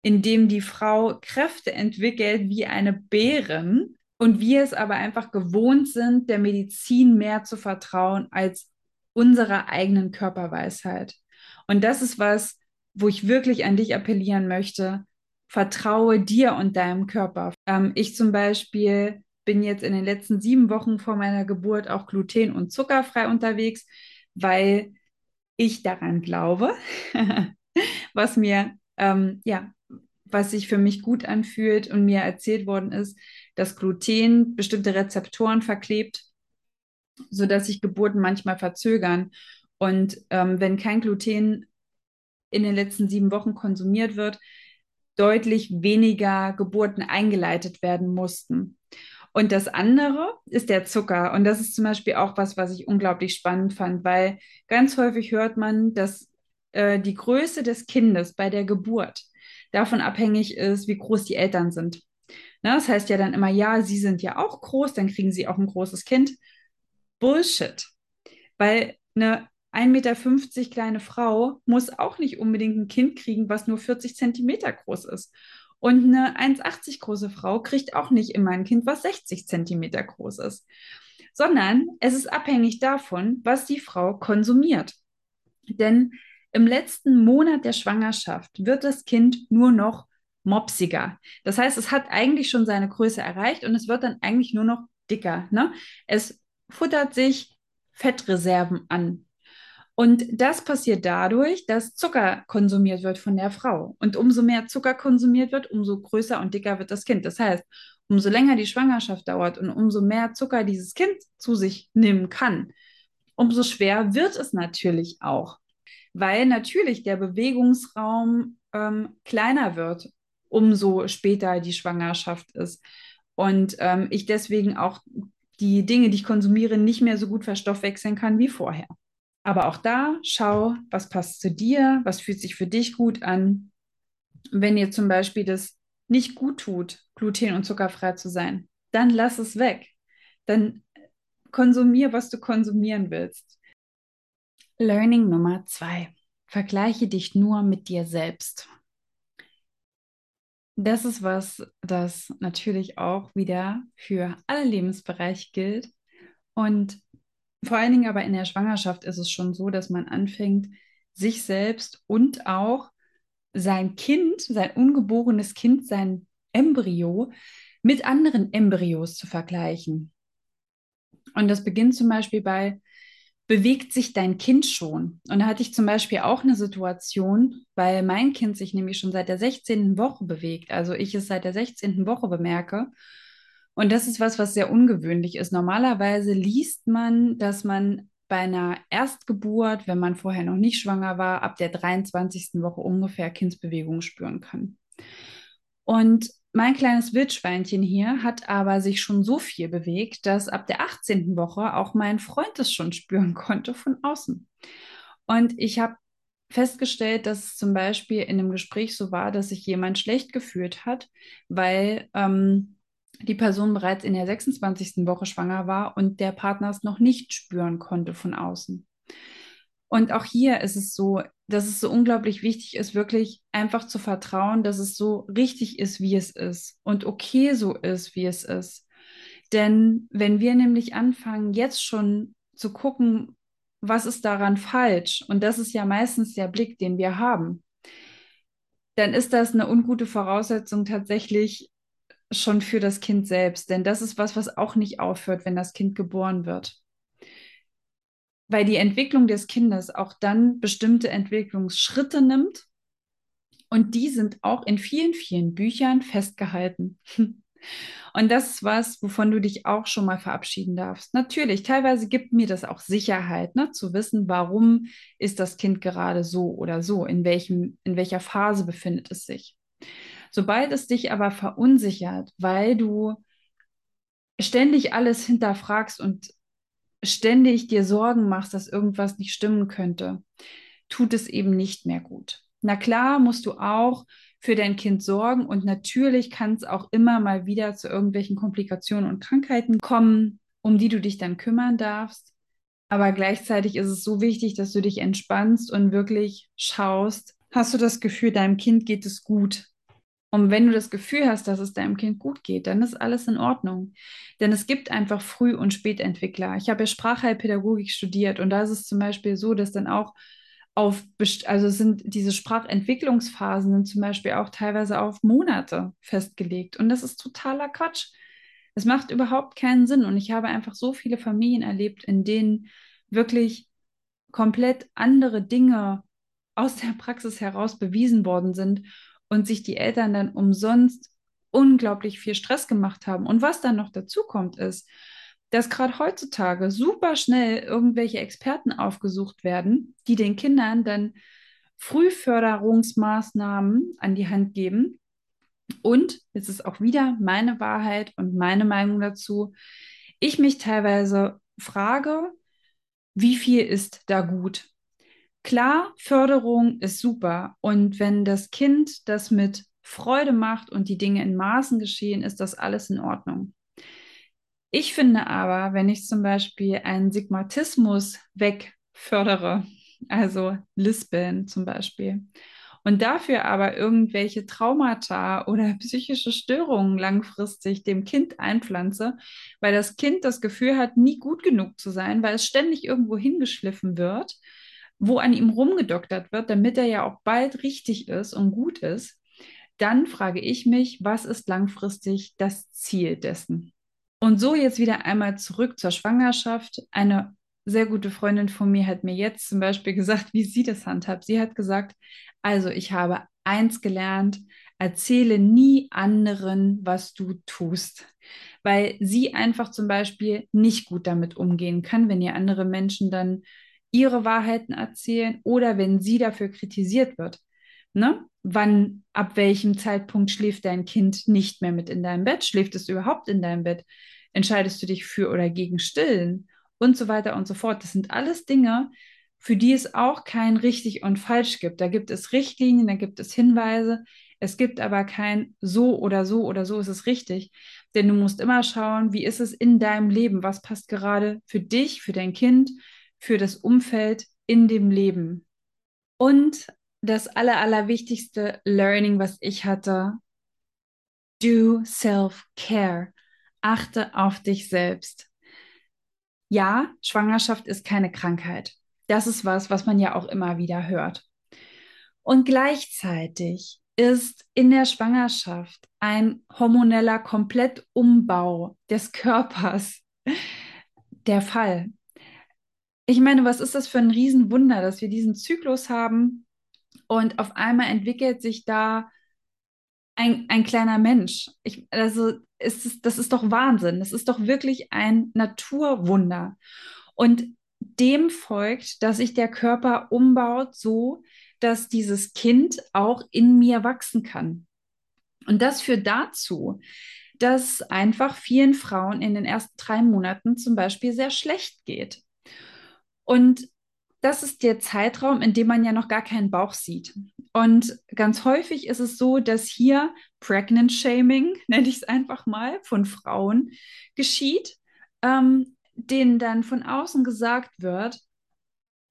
in dem die Frau Kräfte entwickelt wie eine Bärin und wir es aber einfach gewohnt sind, der Medizin mehr zu vertrauen als unserer eigenen Körperweisheit. Und das ist was, wo ich wirklich an dich appellieren möchte. Vertraue dir und deinem Körper. Ähm, ich zum Beispiel bin jetzt in den letzten sieben Wochen vor meiner Geburt auch gluten- und zuckerfrei unterwegs, weil ich daran glaube, was mir, ähm, ja, was sich für mich gut anfühlt und mir erzählt worden ist, dass Gluten bestimmte Rezeptoren verklebt, sodass sich Geburten manchmal verzögern. Und ähm, wenn kein Gluten in den letzten sieben Wochen konsumiert wird, deutlich weniger Geburten eingeleitet werden mussten. Und das andere ist der Zucker. Und das ist zum Beispiel auch was, was ich unglaublich spannend fand, weil ganz häufig hört man, dass äh, die Größe des Kindes bei der Geburt davon abhängig ist, wie groß die Eltern sind. Ne? Das heißt ja dann immer, ja, sie sind ja auch groß, dann kriegen sie auch ein großes Kind. Bullshit. Weil eine 1,50 Meter kleine Frau muss auch nicht unbedingt ein Kind kriegen, was nur 40 Zentimeter groß ist. Und eine 1,80 große Frau kriegt auch nicht immer ein Kind, was 60 Zentimeter groß ist, sondern es ist abhängig davon, was die Frau konsumiert. Denn im letzten Monat der Schwangerschaft wird das Kind nur noch mopsiger. Das heißt, es hat eigentlich schon seine Größe erreicht und es wird dann eigentlich nur noch dicker. Ne? Es futtert sich Fettreserven an. Und das passiert dadurch, dass Zucker konsumiert wird von der Frau. Und umso mehr Zucker konsumiert wird, umso größer und dicker wird das Kind. Das heißt, umso länger die Schwangerschaft dauert und umso mehr Zucker dieses Kind zu sich nehmen kann, umso schwer wird es natürlich auch. Weil natürlich der Bewegungsraum ähm, kleiner wird, umso später die Schwangerschaft ist. Und ähm, ich deswegen auch die Dinge, die ich konsumiere, nicht mehr so gut verstoffwechseln kann wie vorher. Aber auch da schau, was passt zu dir, was fühlt sich für dich gut an. Wenn dir zum Beispiel das nicht gut tut, gluten- und zuckerfrei zu sein, dann lass es weg. Dann konsumier, was du konsumieren willst. Learning Nummer zwei. Vergleiche dich nur mit dir selbst. Das ist was, das natürlich auch wieder für alle Lebensbereiche gilt. Und vor allen Dingen aber in der Schwangerschaft ist es schon so, dass man anfängt, sich selbst und auch sein Kind, sein ungeborenes Kind, sein Embryo mit anderen Embryos zu vergleichen. Und das beginnt zum Beispiel bei, bewegt sich dein Kind schon? Und da hatte ich zum Beispiel auch eine Situation, weil mein Kind sich nämlich schon seit der 16. Woche bewegt, also ich es seit der 16. Woche bemerke und das ist was, was sehr ungewöhnlich ist. Normalerweise liest man, dass man bei einer Erstgeburt, wenn man vorher noch nicht schwanger war, ab der 23. Woche ungefähr Kindsbewegung spüren kann. Und mein kleines Wildschweinchen hier hat aber sich schon so viel bewegt, dass ab der 18. Woche auch mein Freund es schon spüren konnte von außen. Und ich habe festgestellt, dass es zum Beispiel in einem Gespräch so war, dass sich jemand schlecht gefühlt hat, weil ähm, die Person bereits in der 26. Woche schwanger war und der Partner es noch nicht spüren konnte von außen. Und auch hier ist es so, dass es so unglaublich wichtig ist, wirklich einfach zu vertrauen, dass es so richtig ist, wie es ist und okay so ist, wie es ist. Denn wenn wir nämlich anfangen, jetzt schon zu gucken, was ist daran falsch, und das ist ja meistens der Blick, den wir haben, dann ist das eine ungute Voraussetzung tatsächlich schon für das Kind selbst. Denn das ist was, was auch nicht aufhört, wenn das Kind geboren wird. Weil die Entwicklung des Kindes auch dann bestimmte Entwicklungsschritte nimmt. Und die sind auch in vielen, vielen Büchern festgehalten. Und das ist was, wovon du dich auch schon mal verabschieden darfst. Natürlich, teilweise gibt mir das auch Sicherheit, ne, zu wissen, warum ist das Kind gerade so oder so, in welchem, in welcher Phase befindet es sich. Sobald es dich aber verunsichert, weil du ständig alles hinterfragst und ständig dir Sorgen machst, dass irgendwas nicht stimmen könnte, tut es eben nicht mehr gut. Na klar, musst du auch für dein Kind sorgen und natürlich kann es auch immer mal wieder zu irgendwelchen Komplikationen und Krankheiten kommen, um die du dich dann kümmern darfst. Aber gleichzeitig ist es so wichtig, dass du dich entspannst und wirklich schaust, hast du das Gefühl, deinem Kind geht es gut? Und wenn du das Gefühl hast, dass es deinem Kind gut geht, dann ist alles in Ordnung. Denn es gibt einfach Früh- und Spätentwickler. Ich habe ja Sprachheilpädagogik studiert und da ist es zum Beispiel so, dass dann auch auf, also sind diese Sprachentwicklungsphasen sind zum Beispiel auch teilweise auf Monate festgelegt. Und das ist totaler Quatsch. Es macht überhaupt keinen Sinn. Und ich habe einfach so viele Familien erlebt, in denen wirklich komplett andere Dinge aus der Praxis heraus bewiesen worden sind und sich die Eltern dann umsonst unglaublich viel Stress gemacht haben. Und was dann noch dazu kommt, ist, dass gerade heutzutage super schnell irgendwelche Experten aufgesucht werden, die den Kindern dann Frühförderungsmaßnahmen an die Hand geben. Und jetzt ist auch wieder meine Wahrheit und meine Meinung dazu. Ich mich teilweise frage, wie viel ist da gut? Klar, Förderung ist super. Und wenn das Kind das mit Freude macht und die Dinge in Maßen geschehen, ist das alles in Ordnung. Ich finde aber, wenn ich zum Beispiel einen Sigmatismus wegfördere, also Lispeln zum Beispiel, und dafür aber irgendwelche Traumata oder psychische Störungen langfristig dem Kind einpflanze, weil das Kind das Gefühl hat, nie gut genug zu sein, weil es ständig irgendwo hingeschliffen wird wo an ihm rumgedoktert wird, damit er ja auch bald richtig ist und gut ist, dann frage ich mich, was ist langfristig das Ziel dessen? Und so jetzt wieder einmal zurück zur Schwangerschaft. Eine sehr gute Freundin von mir hat mir jetzt zum Beispiel gesagt, wie sie das handhabt. Sie hat gesagt, also ich habe eins gelernt, erzähle nie anderen, was du tust, weil sie einfach zum Beispiel nicht gut damit umgehen kann, wenn ihr andere Menschen dann ihre Wahrheiten erzählen oder wenn sie dafür kritisiert wird. Ne? Wann, ab welchem Zeitpunkt schläft dein Kind nicht mehr mit in deinem Bett? Schläft es überhaupt in deinem Bett? Entscheidest du dich für oder gegen Stillen? Und so weiter und so fort. Das sind alles Dinge, für die es auch kein richtig und falsch gibt. Da gibt es Richtlinien, da gibt es Hinweise. Es gibt aber kein so oder so oder so ist es richtig. Denn du musst immer schauen, wie ist es in deinem Leben? Was passt gerade für dich, für dein Kind? Für das Umfeld in dem Leben. Und das aller, allerwichtigste Learning, was ich hatte, do self-care. Achte auf dich selbst. Ja, Schwangerschaft ist keine Krankheit. Das ist was, was man ja auch immer wieder hört. Und gleichzeitig ist in der Schwangerschaft ein hormoneller Komplettumbau des Körpers der Fall. Ich meine, was ist das für ein Riesenwunder, dass wir diesen Zyklus haben und auf einmal entwickelt sich da ein, ein kleiner Mensch. Ich, also ist das ist doch Wahnsinn. Das ist doch wirklich ein Naturwunder. Und dem folgt, dass sich der Körper umbaut so, dass dieses Kind auch in mir wachsen kann. Und das führt dazu, dass einfach vielen Frauen in den ersten drei Monaten zum Beispiel sehr schlecht geht. Und das ist der Zeitraum, in dem man ja noch gar keinen Bauch sieht. Und ganz häufig ist es so, dass hier Pregnant Shaming, nenne ich es einfach mal, von Frauen geschieht, ähm, denen dann von außen gesagt wird,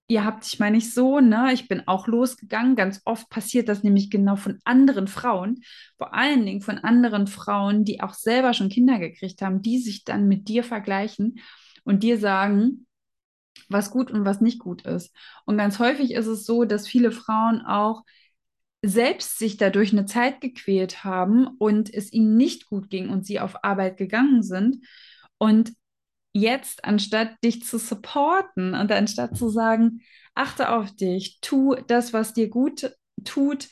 ihr habt dich mal nicht so, ne? Ich bin auch losgegangen. Ganz oft passiert das nämlich genau von anderen Frauen, vor allen Dingen von anderen Frauen, die auch selber schon Kinder gekriegt haben, die sich dann mit dir vergleichen und dir sagen, was gut und was nicht gut ist. Und ganz häufig ist es so, dass viele Frauen auch selbst sich dadurch eine Zeit gequält haben und es ihnen nicht gut ging und sie auf Arbeit gegangen sind. Und jetzt, anstatt dich zu supporten und anstatt zu sagen, achte auf dich, tu das, was dir gut tut,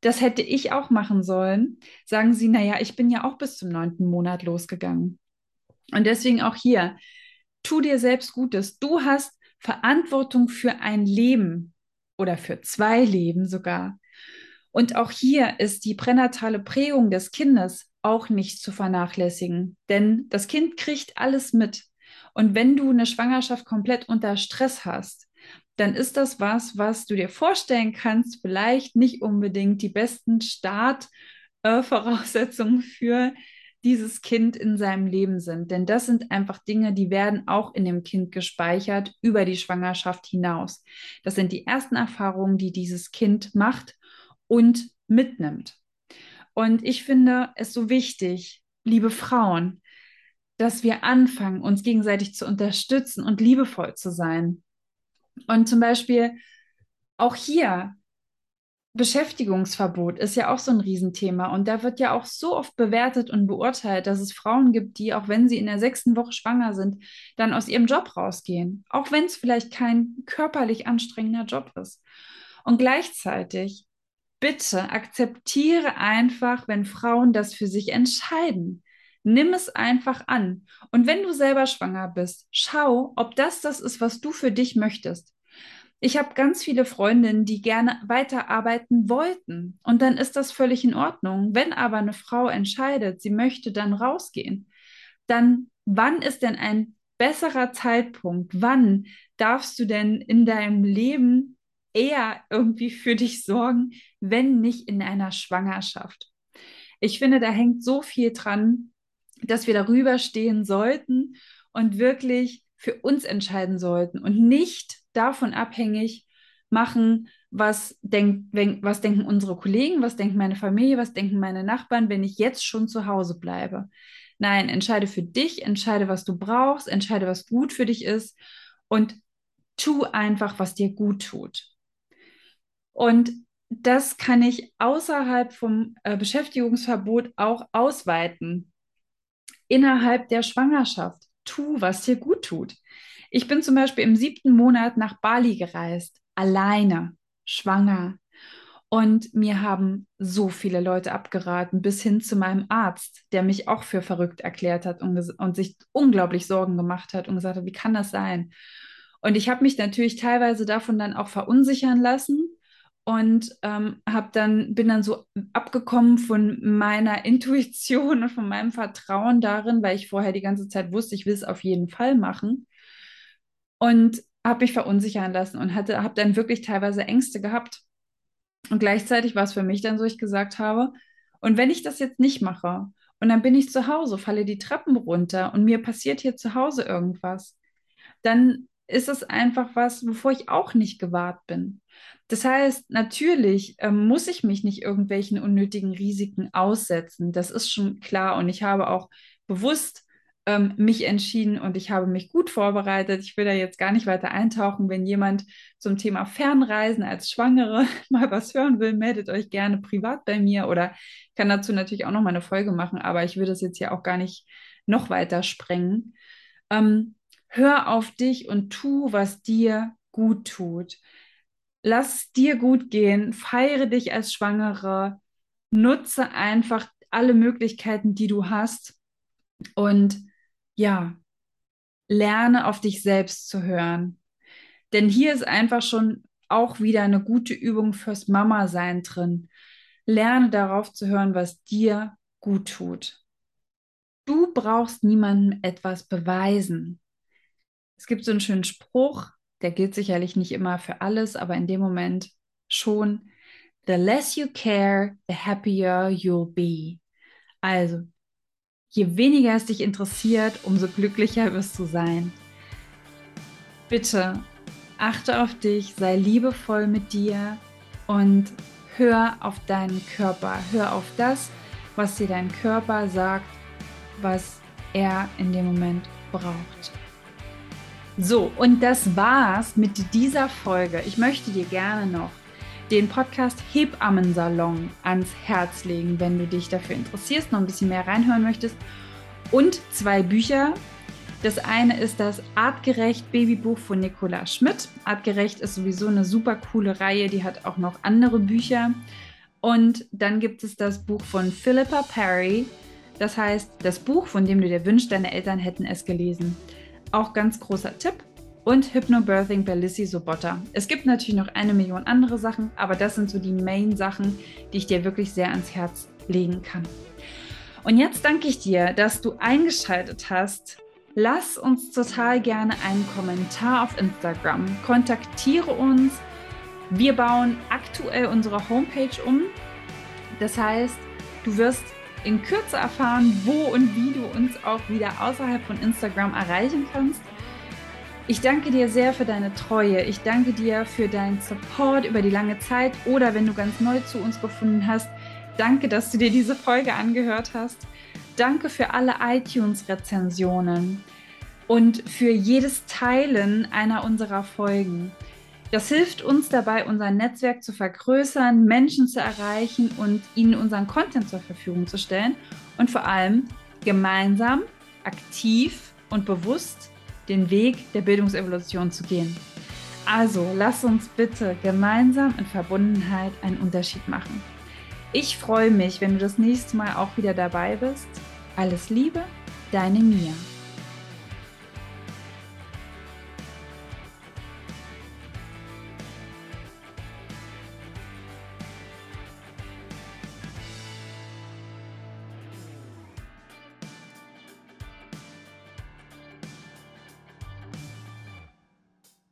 das hätte ich auch machen sollen, sagen sie, naja, ich bin ja auch bis zum neunten Monat losgegangen. Und deswegen auch hier, tu dir selbst Gutes. Du hast Verantwortung für ein Leben oder für zwei Leben sogar. Und auch hier ist die pränatale Prägung des Kindes auch nicht zu vernachlässigen, denn das Kind kriegt alles mit. Und wenn du eine Schwangerschaft komplett unter Stress hast, dann ist das was, was du dir vorstellen kannst, vielleicht nicht unbedingt die besten Startvoraussetzungen äh, für dieses Kind in seinem Leben sind. Denn das sind einfach Dinge, die werden auch in dem Kind gespeichert über die Schwangerschaft hinaus. Das sind die ersten Erfahrungen, die dieses Kind macht und mitnimmt. Und ich finde es so wichtig, liebe Frauen, dass wir anfangen, uns gegenseitig zu unterstützen und liebevoll zu sein. Und zum Beispiel auch hier, Beschäftigungsverbot ist ja auch so ein Riesenthema. Und da wird ja auch so oft bewertet und beurteilt, dass es Frauen gibt, die, auch wenn sie in der sechsten Woche schwanger sind, dann aus ihrem Job rausgehen. Auch wenn es vielleicht kein körperlich anstrengender Job ist. Und gleichzeitig bitte akzeptiere einfach, wenn Frauen das für sich entscheiden. Nimm es einfach an. Und wenn du selber schwanger bist, schau, ob das das ist, was du für dich möchtest. Ich habe ganz viele Freundinnen, die gerne weiterarbeiten wollten. Und dann ist das völlig in Ordnung. Wenn aber eine Frau entscheidet, sie möchte dann rausgehen, dann wann ist denn ein besserer Zeitpunkt? Wann darfst du denn in deinem Leben eher irgendwie für dich sorgen, wenn nicht in einer Schwangerschaft. Ich finde, da hängt so viel dran, dass wir darüber stehen sollten und wirklich für uns entscheiden sollten und nicht davon abhängig machen, was, denk, was denken unsere Kollegen, was denkt meine Familie, was denken meine Nachbarn, wenn ich jetzt schon zu Hause bleibe. Nein, entscheide für dich, entscheide, was du brauchst, entscheide, was gut für dich ist und tu einfach, was dir gut tut. Und das kann ich außerhalb vom äh, Beschäftigungsverbot auch ausweiten. Innerhalb der Schwangerschaft. Tu, was dir gut tut. Ich bin zum Beispiel im siebten Monat nach Bali gereist, alleine, schwanger. Und mir haben so viele Leute abgeraten, bis hin zu meinem Arzt, der mich auch für verrückt erklärt hat und, und sich unglaublich Sorgen gemacht hat und gesagt hat, wie kann das sein? Und ich habe mich natürlich teilweise davon dann auch verunsichern lassen und ähm, habe dann bin dann so abgekommen von meiner Intuition und von meinem Vertrauen darin, weil ich vorher die ganze Zeit wusste, ich will es auf jeden Fall machen und habe mich verunsichern lassen und habe dann wirklich teilweise Ängste gehabt und gleichzeitig war es für mich dann so, ich gesagt habe, und wenn ich das jetzt nicht mache und dann bin ich zu Hause, falle die Treppen runter und mir passiert hier zu Hause irgendwas, dann ist es einfach was, wovor ich auch nicht gewahrt bin. Das heißt, natürlich ähm, muss ich mich nicht irgendwelchen unnötigen Risiken aussetzen. Das ist schon klar. Und ich habe auch bewusst ähm, mich entschieden und ich habe mich gut vorbereitet. Ich will da jetzt gar nicht weiter eintauchen. Wenn jemand zum Thema Fernreisen als Schwangere mal was hören will, meldet euch gerne privat bei mir oder kann dazu natürlich auch noch mal eine Folge machen. Aber ich würde das jetzt hier auch gar nicht noch weiter sprengen. Ähm, hör auf dich und tu, was dir gut tut lass dir gut gehen, feiere dich als Schwangere, nutze einfach alle Möglichkeiten, die du hast und ja, lerne auf dich selbst zu hören. Denn hier ist einfach schon auch wieder eine gute Übung fürs Mama-Sein drin. Lerne darauf zu hören, was dir gut tut. Du brauchst niemandem etwas beweisen. Es gibt so einen schönen Spruch, der gilt sicherlich nicht immer für alles, aber in dem Moment schon. The less you care, the happier you'll be. Also, je weniger es dich interessiert, umso glücklicher wirst du sein. Bitte achte auf dich, sei liebevoll mit dir und hör auf deinen Körper. Hör auf das, was dir dein Körper sagt, was er in dem Moment braucht. So, und das war's mit dieser Folge. Ich möchte dir gerne noch den Podcast Hebammensalon ans Herz legen, wenn du dich dafür interessierst, noch ein bisschen mehr reinhören möchtest. Und zwei Bücher. Das eine ist das Artgerecht Babybuch von Nicola Schmidt. Artgerecht ist sowieso eine super coole Reihe, die hat auch noch andere Bücher. Und dann gibt es das Buch von Philippa Perry. Das heißt, das Buch, von dem du dir wünschst, deine Eltern hätten es gelesen. Auch ganz großer Tipp. Und Hypnobirthing bei Lissy Sobotta. Es gibt natürlich noch eine Million andere Sachen, aber das sind so die Main-Sachen, die ich dir wirklich sehr ans Herz legen kann. Und jetzt danke ich dir, dass du eingeschaltet hast. lass uns total gerne einen Kommentar auf Instagram. Kontaktiere uns. Wir bauen aktuell unsere Homepage um. Das heißt, du wirst in Kürze erfahren, wo und wie du uns auch wieder außerhalb von Instagram erreichen kannst. Ich danke dir sehr für deine Treue. Ich danke dir für deinen Support über die lange Zeit oder wenn du ganz neu zu uns gefunden hast. Danke, dass du dir diese Folge angehört hast. Danke für alle iTunes-Rezensionen und für jedes Teilen einer unserer Folgen. Das hilft uns dabei, unser Netzwerk zu vergrößern, Menschen zu erreichen und ihnen unseren Content zur Verfügung zu stellen und vor allem gemeinsam, aktiv und bewusst den Weg der Bildungsevolution zu gehen. Also lass uns bitte gemeinsam in Verbundenheit einen Unterschied machen. Ich freue mich, wenn du das nächste Mal auch wieder dabei bist. Alles Liebe, deine Mia.